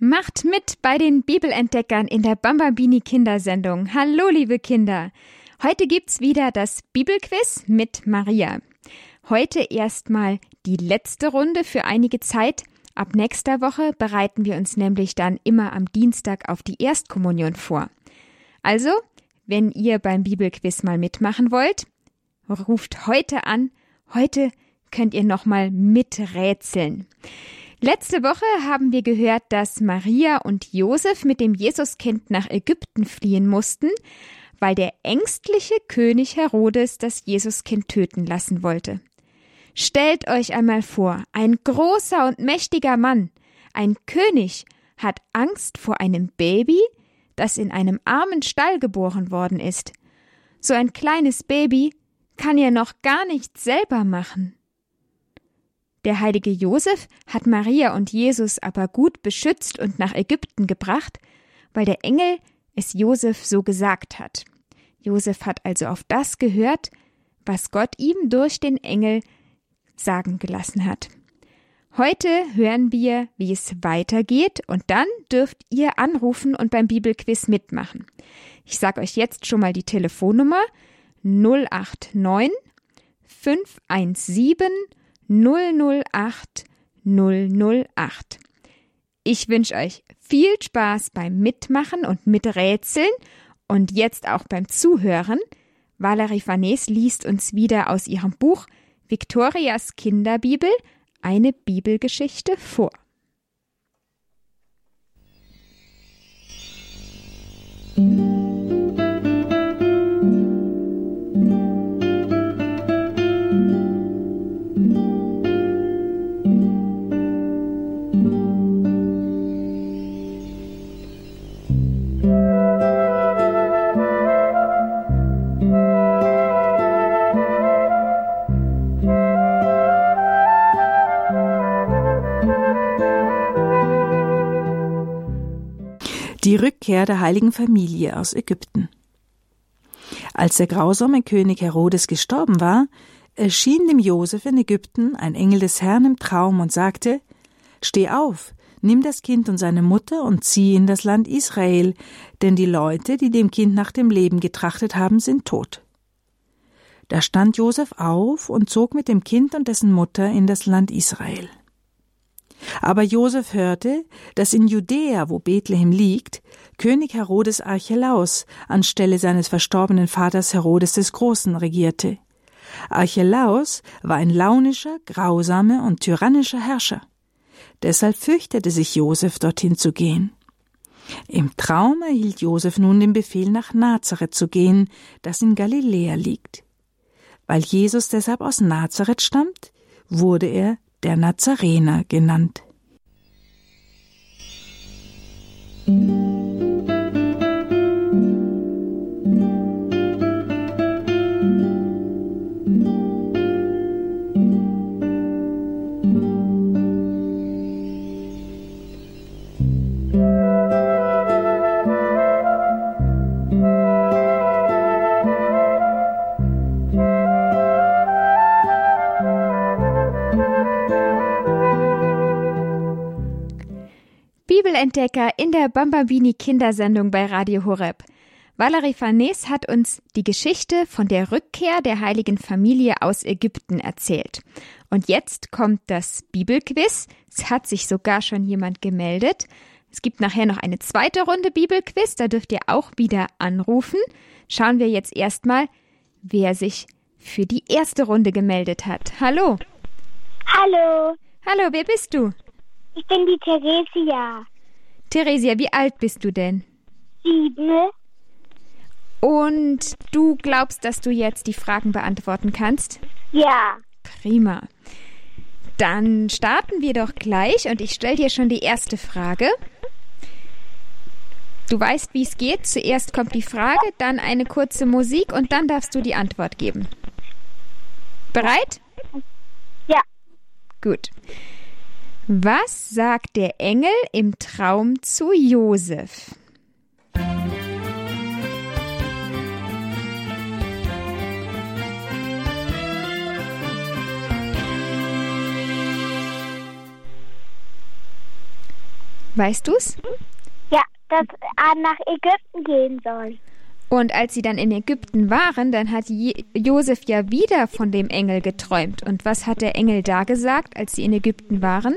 Macht mit bei den Bibelentdeckern in der Bambambini Kindersendung. Hallo, liebe Kinder. Heute gibt's wieder das Bibelquiz mit Maria. Heute erstmal die letzte Runde für einige Zeit. Ab nächster Woche bereiten wir uns nämlich dann immer am Dienstag auf die Erstkommunion vor. Also, wenn ihr beim Bibelquiz mal mitmachen wollt, ruft heute an. Heute könnt ihr nochmal miträtseln. Letzte Woche haben wir gehört, dass Maria und Josef mit dem Jesuskind nach Ägypten fliehen mussten, weil der ängstliche König Herodes das Jesuskind töten lassen wollte. Stellt euch einmal vor, ein großer und mächtiger Mann, ein König, hat Angst vor einem Baby, das in einem armen Stall geboren worden ist. So ein kleines Baby kann ja noch gar nichts selber machen. Der heilige Josef hat Maria und Jesus aber gut beschützt und nach Ägypten gebracht, weil der Engel es Josef so gesagt hat. Josef hat also auf das gehört, was Gott ihm durch den Engel sagen gelassen hat. Heute hören wir, wie es weitergeht und dann dürft ihr anrufen und beim Bibelquiz mitmachen. Ich sage euch jetzt schon mal die Telefonnummer 089 517 008 008. Ich wünsche euch viel Spaß beim Mitmachen und Miträtseln und jetzt auch beim Zuhören. Valerie Farnes liest uns wieder aus ihrem Buch Victorias Kinderbibel eine Bibelgeschichte vor. Musik Die Rückkehr der heiligen Familie aus Ägypten. Als der grausame König Herodes gestorben war, erschien dem Josef in Ägypten ein Engel des Herrn im Traum und sagte: Steh auf, nimm das Kind und seine Mutter und zieh in das Land Israel, denn die Leute, die dem Kind nach dem Leben getrachtet haben, sind tot. Da stand Josef auf und zog mit dem Kind und dessen Mutter in das Land Israel. Aber Josef hörte, dass in Judäa, wo Bethlehem liegt, König Herodes Archelaus anstelle seines verstorbenen Vaters Herodes des Großen regierte. Archelaus war ein launischer, grausamer und tyrannischer Herrscher. Deshalb fürchtete sich Josef, dorthin zu gehen. Im Traum erhielt Josef nun den Befehl, nach Nazareth zu gehen, das in Galiläa liegt. Weil Jesus deshalb aus Nazareth stammt, wurde er der Nazarener genannt. Bibelentdecker in der Bambambini Kindersendung bei Radio Horeb. Valerie Farnes hat uns die Geschichte von der Rückkehr der heiligen Familie aus Ägypten erzählt. Und jetzt kommt das Bibelquiz. Es hat sich sogar schon jemand gemeldet. Es gibt nachher noch eine zweite Runde Bibelquiz, da dürft ihr auch wieder anrufen. Schauen wir jetzt erstmal, wer sich für die erste Runde gemeldet hat. Hallo. Hallo. Hallo, wer bist du? Ich bin die Theresia. Theresia, wie alt bist du denn? Sieben. Und du glaubst, dass du jetzt die Fragen beantworten kannst? Ja. Prima. Dann starten wir doch gleich und ich stelle dir schon die erste Frage. Du weißt, wie es geht. Zuerst kommt die Frage, dann eine kurze Musik und dann darfst du die Antwort geben. Bereit? Ja. Gut. Was sagt der Engel im Traum zu Josef? Weißt du's? Ja, dass er nach Ägypten gehen soll. Und als sie dann in Ägypten waren, dann hat Josef ja wieder von dem Engel geträumt. Und was hat der Engel da gesagt, als sie in Ägypten waren?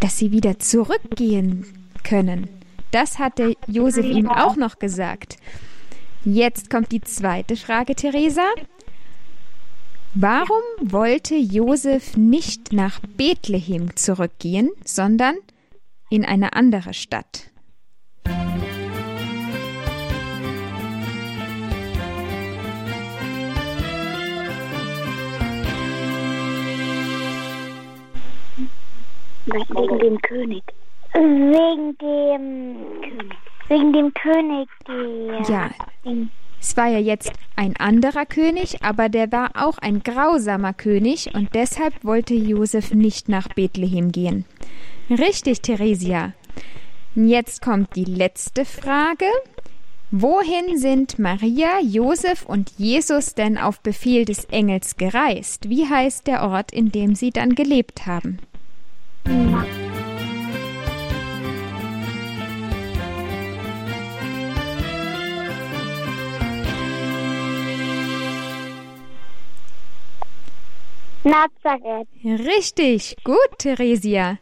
Dass sie wieder zurückgehen können. Das hat der Josef ihm auch noch gesagt. Jetzt kommt die zweite Frage, Theresa. Warum wollte Josef nicht nach Bethlehem zurückgehen, sondern in eine andere Stadt? Wegen dem König. Wegen dem König. Wegen dem König, der. Ja. Es war ja jetzt ein anderer König, aber der war auch ein grausamer König und deshalb wollte Josef nicht nach Bethlehem gehen. Richtig, Theresia. Jetzt kommt die letzte Frage. Wohin sind Maria, Josef und Jesus denn auf Befehl des Engels gereist? Wie heißt der Ort, in dem sie dann gelebt haben? Nazareth. Richtig, gut, Theresia.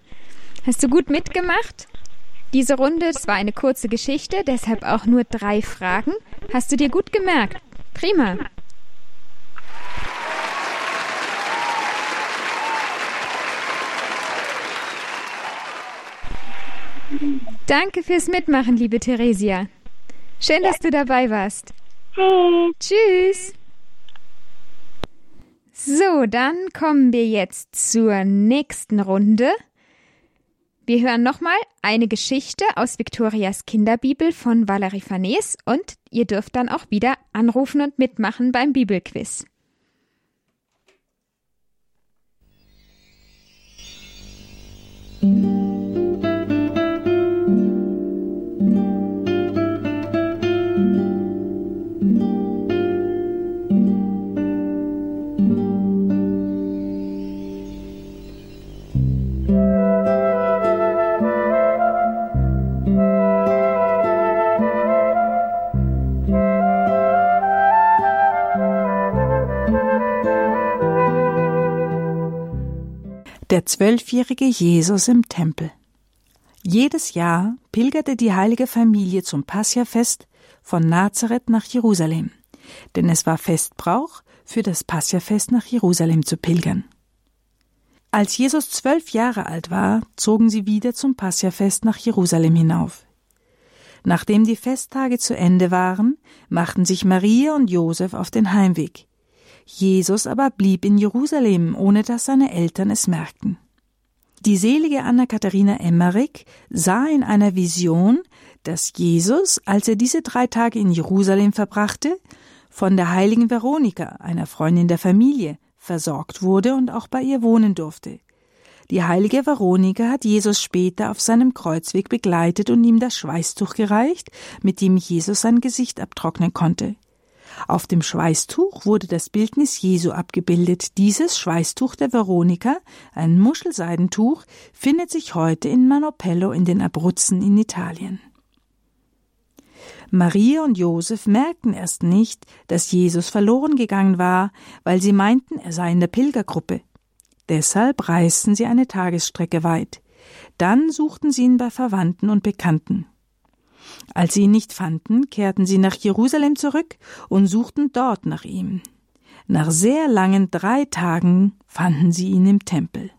Hast du gut mitgemacht? Diese Runde, das war eine kurze Geschichte, deshalb auch nur drei Fragen. Hast du dir gut gemerkt? Prima. Danke fürs Mitmachen, liebe Theresia. Schön, dass du dabei warst. Tschüss. Tschüss. So, dann kommen wir jetzt zur nächsten Runde. Wir hören nochmal eine Geschichte aus Viktorias Kinderbibel von Valerie Farnes und ihr dürft dann auch wieder anrufen und mitmachen beim Bibelquiz. Der zwölfjährige Jesus im Tempel. Jedes Jahr pilgerte die heilige Familie zum Passiafest von Nazareth nach Jerusalem, denn es war Festbrauch, für das Passiafest nach Jerusalem zu pilgern. Als Jesus zwölf Jahre alt war, zogen sie wieder zum Passiafest nach Jerusalem hinauf. Nachdem die Festtage zu Ende waren, machten sich Maria und Josef auf den Heimweg. Jesus aber blieb in Jerusalem, ohne dass seine Eltern es merkten. Die selige Anna Katharina Emmerich sah in einer Vision, dass Jesus, als er diese drei Tage in Jerusalem verbrachte, von der heiligen Veronika, einer Freundin der Familie, versorgt wurde und auch bei ihr wohnen durfte. Die heilige Veronika hat Jesus später auf seinem Kreuzweg begleitet und ihm das Schweißtuch gereicht, mit dem Jesus sein Gesicht abtrocknen konnte. Auf dem Schweißtuch wurde das Bildnis Jesu abgebildet. Dieses Schweißtuch der Veronika, ein Muschelseidentuch, findet sich heute in Manopello in den Abruzzen in Italien. Maria und Josef merkten erst nicht, dass Jesus verloren gegangen war, weil sie meinten, er sei in der Pilgergruppe. Deshalb reisten sie eine Tagesstrecke weit. Dann suchten sie ihn bei Verwandten und Bekannten. Als sie ihn nicht fanden, kehrten sie nach Jerusalem zurück und suchten dort nach ihm. Nach sehr langen drei Tagen fanden sie ihn im Tempel.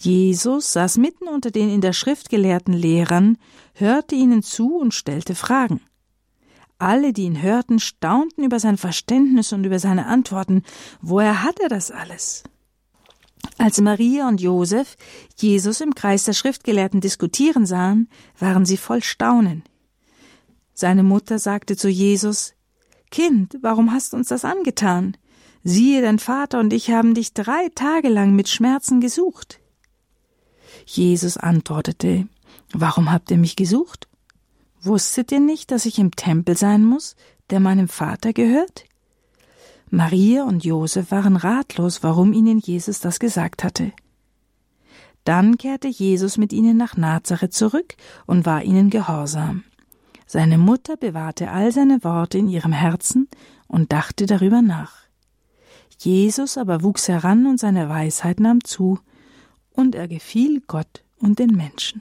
Jesus saß mitten unter den in der Schrift gelehrten Lehrern, hörte ihnen zu und stellte Fragen. Alle, die ihn hörten, staunten über sein Verständnis und über seine Antworten. Woher hat er das alles? Als Maria und Josef Jesus im Kreis der Schriftgelehrten diskutieren sahen, waren sie voll Staunen. Seine Mutter sagte zu Jesus Kind, warum hast du uns das angetan? Siehe, dein Vater und ich haben dich drei Tage lang mit Schmerzen gesucht. Jesus antwortete Warum habt ihr mich gesucht? Wusstet ihr nicht, dass ich im Tempel sein muss, der meinem Vater gehört? Maria und Josef waren ratlos, warum ihnen Jesus das gesagt hatte. Dann kehrte Jesus mit ihnen nach Nazareth zurück und war ihnen gehorsam. Seine Mutter bewahrte all seine Worte in ihrem Herzen und dachte darüber nach. Jesus aber wuchs heran und seine Weisheit nahm zu, und er gefiel Gott und den Menschen.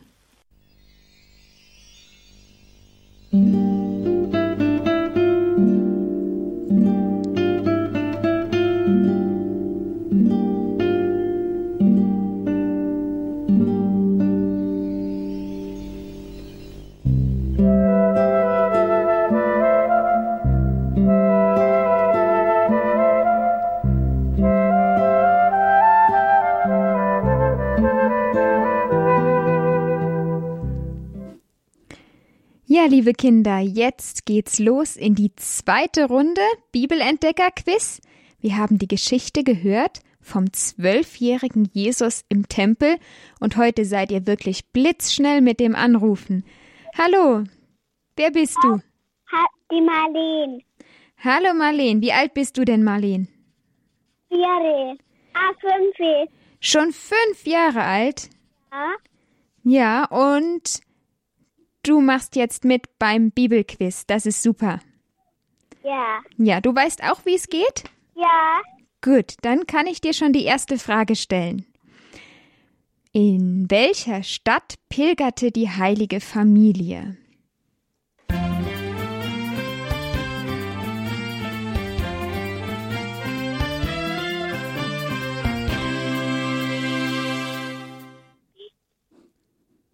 Ja, liebe Kinder, jetzt geht's los in die zweite Runde Bibelentdecker-Quiz. Wir haben die Geschichte gehört vom zwölfjährigen Jesus im Tempel und heute seid ihr wirklich blitzschnell mit dem Anrufen. Hallo, wer bist du? Die Marleen. Hallo Marleen, wie alt bist du denn, Marleen? Vier. Ah, fünf. Schon fünf Jahre alt? Ja. Ja, und du machst jetzt mit beim Bibelquiz. Das ist super. Ja. Ja, du weißt auch, wie es geht? Ja. Gut, dann kann ich dir schon die erste Frage stellen. In welcher Stadt pilgerte die heilige Familie?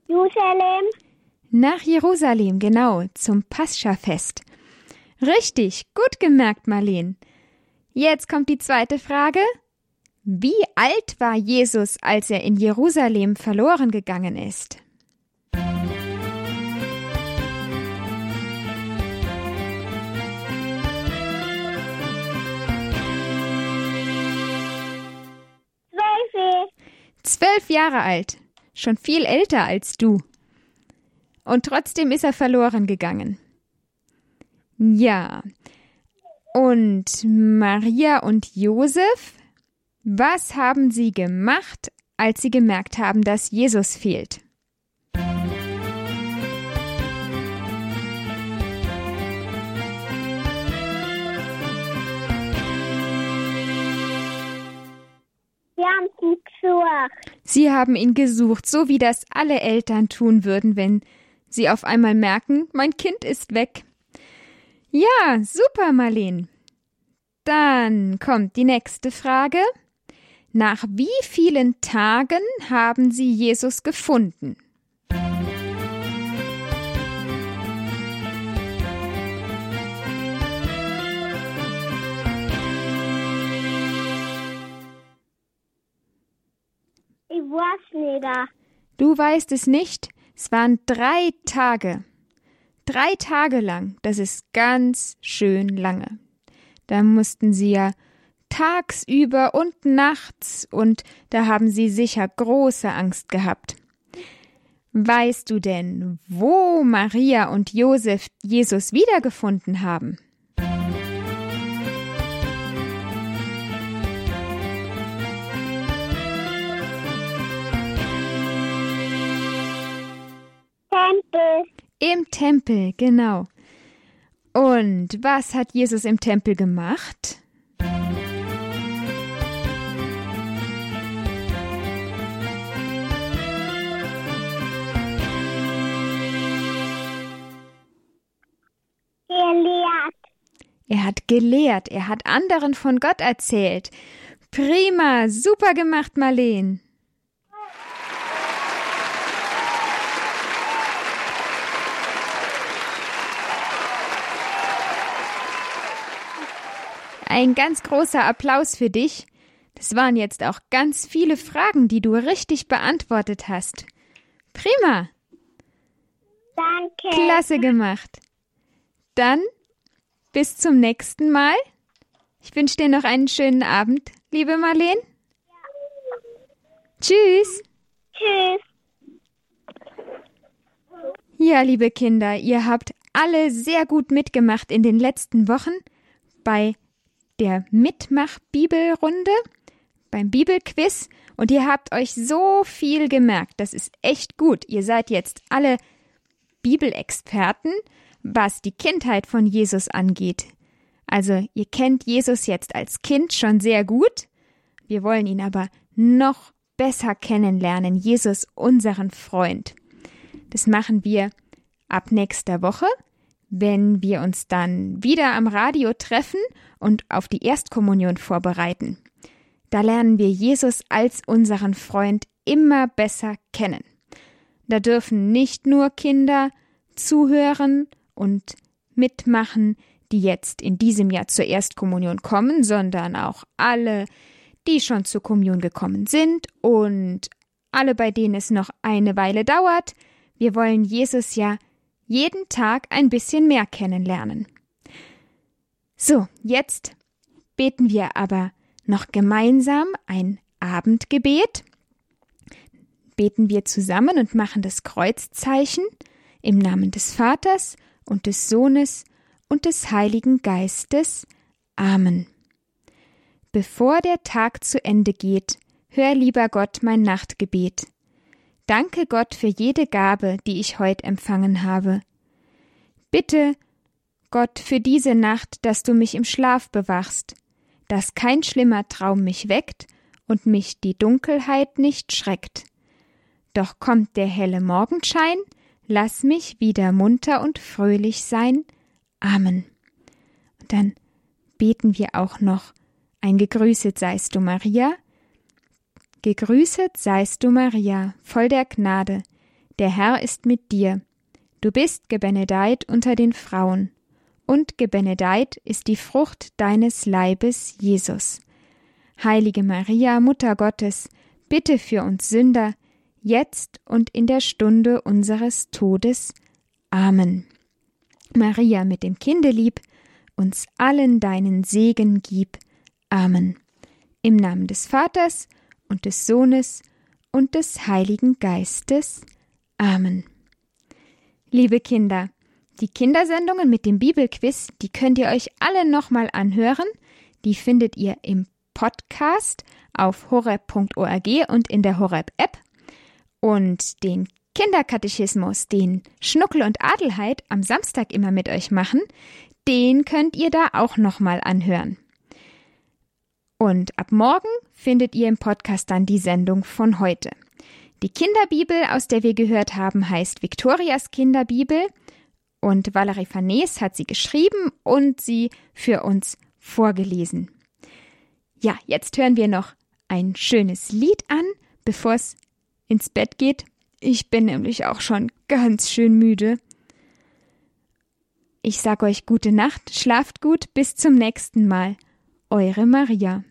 Jerusalem. Nach Jerusalem, genau, zum Pascha-Fest. Richtig, gut gemerkt, Marleen. Jetzt kommt die zweite Frage. Wie alt war Jesus, als er in Jerusalem verloren gegangen ist? Zwölf. Zwölf Jahre alt, schon viel älter als du. Und trotzdem ist er verloren gegangen. Ja. Und Maria und Josef, was haben sie gemacht, als sie gemerkt haben, dass Jesus fehlt? Wir haben sie gesucht. Sie haben ihn gesucht, so wie das alle Eltern tun würden, wenn sie auf einmal merken, mein Kind ist weg. Ja, super, Marleen. Dann kommt die nächste Frage. Nach wie vielen Tagen haben Sie Jesus gefunden? Ich weiß nicht. Du weißt es nicht? Es waren drei Tage. Drei Tage lang. Das ist ganz schön lange. Da mussten sie ja tagsüber und nachts und da haben sie sicher große Angst gehabt. Weißt du denn, wo Maria und Josef Jesus wiedergefunden haben? Tempel. Im Tempel, genau. Und was hat Jesus im Tempel gemacht? Gelehrt. Er hat gelehrt, er hat anderen von Gott erzählt. Prima, super gemacht, Marleen. Ein ganz großer Applaus für dich. Das waren jetzt auch ganz viele Fragen, die du richtig beantwortet hast. Prima, Danke. klasse gemacht. Dann bis zum nächsten Mal. Ich wünsche dir noch einen schönen Abend, liebe Marleen. Tschüss. Tschüss. Ja, liebe Kinder, ihr habt alle sehr gut mitgemacht in den letzten Wochen bei der Mitmach-Bibelrunde, beim Bibelquiz Und ihr habt euch so viel gemerkt. Das ist echt gut. Ihr seid jetzt alle Bibelexperten, was die Kindheit von Jesus angeht. Also ihr kennt Jesus jetzt als Kind schon sehr gut. Wir wollen ihn aber noch besser kennenlernen. Jesus, unseren Freund. Das machen wir ab nächster Woche, wenn wir uns dann wieder am Radio treffen und auf die Erstkommunion vorbereiten. Da lernen wir Jesus als unseren Freund immer besser kennen. Da dürfen nicht nur Kinder zuhören und mitmachen, die jetzt in diesem Jahr zur Erstkommunion kommen, sondern auch alle, die schon zur Kommunion gekommen sind und alle, bei denen es noch eine Weile dauert. Wir wollen Jesus ja jeden Tag ein bisschen mehr kennenlernen. So, jetzt beten wir aber noch gemeinsam ein Abendgebet. Beten wir zusammen und machen das Kreuzzeichen im Namen des Vaters und des Sohnes und des Heiligen Geistes. Amen. Bevor der Tag zu Ende geht, hör lieber Gott mein Nachtgebet. Danke Gott für jede Gabe, die ich heut empfangen habe. Bitte, Gott, für diese Nacht, dass du mich im Schlaf bewachst, dass kein schlimmer Traum mich weckt und mich die Dunkelheit nicht schreckt. Doch kommt der helle Morgenschein, lass mich wieder munter und fröhlich sein. Amen. Und dann beten wir auch noch ein Gegrüßet seist du Maria. Gegrüßet seist du Maria, voll der Gnade, der Herr ist mit dir. Du bist gebenedeit unter den Frauen und gebenedeit ist die Frucht deines Leibes, Jesus. Heilige Maria, Mutter Gottes, bitte für uns Sünder, jetzt und in der Stunde unseres Todes. Amen. Maria mit dem Kindelieb, uns allen deinen Segen gib. Amen. Im Namen des Vaters und des Sohnes und des Heiligen Geistes. Amen. Liebe Kinder, die Kindersendungen mit dem Bibelquiz, die könnt ihr euch alle nochmal anhören. Die findet ihr im Podcast auf horeb.org und in der Horeb-App. Und den Kinderkatechismus, den Schnuckel und Adelheid am Samstag immer mit euch machen, den könnt ihr da auch nochmal anhören. Und ab morgen findet ihr im Podcast dann die Sendung von heute. Die Kinderbibel, aus der wir gehört haben, heißt Viktorias Kinderbibel und Valerie Farnes hat sie geschrieben und sie für uns vorgelesen. Ja, jetzt hören wir noch ein schönes Lied an, bevor es ins Bett geht. Ich bin nämlich auch schon ganz schön müde. Ich sag euch gute Nacht, schlaft gut, bis zum nächsten Mal. Eure Maria.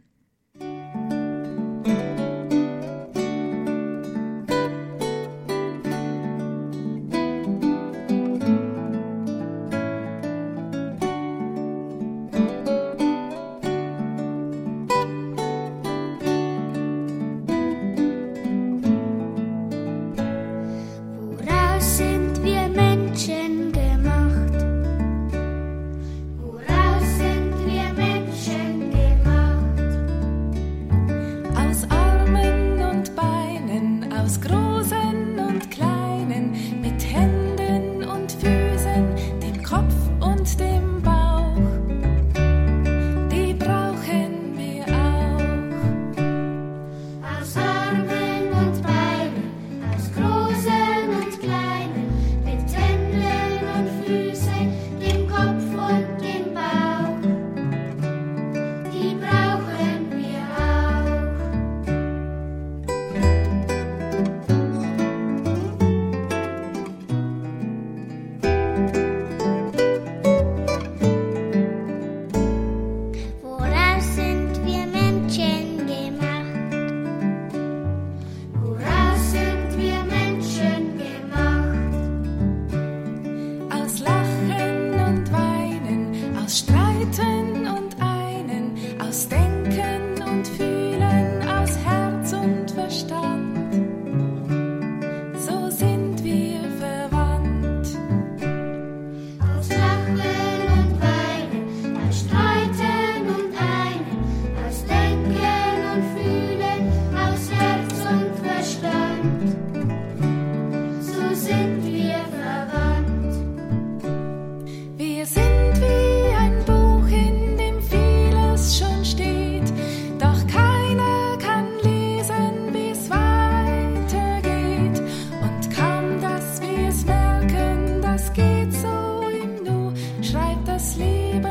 das Leben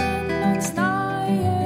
uns neue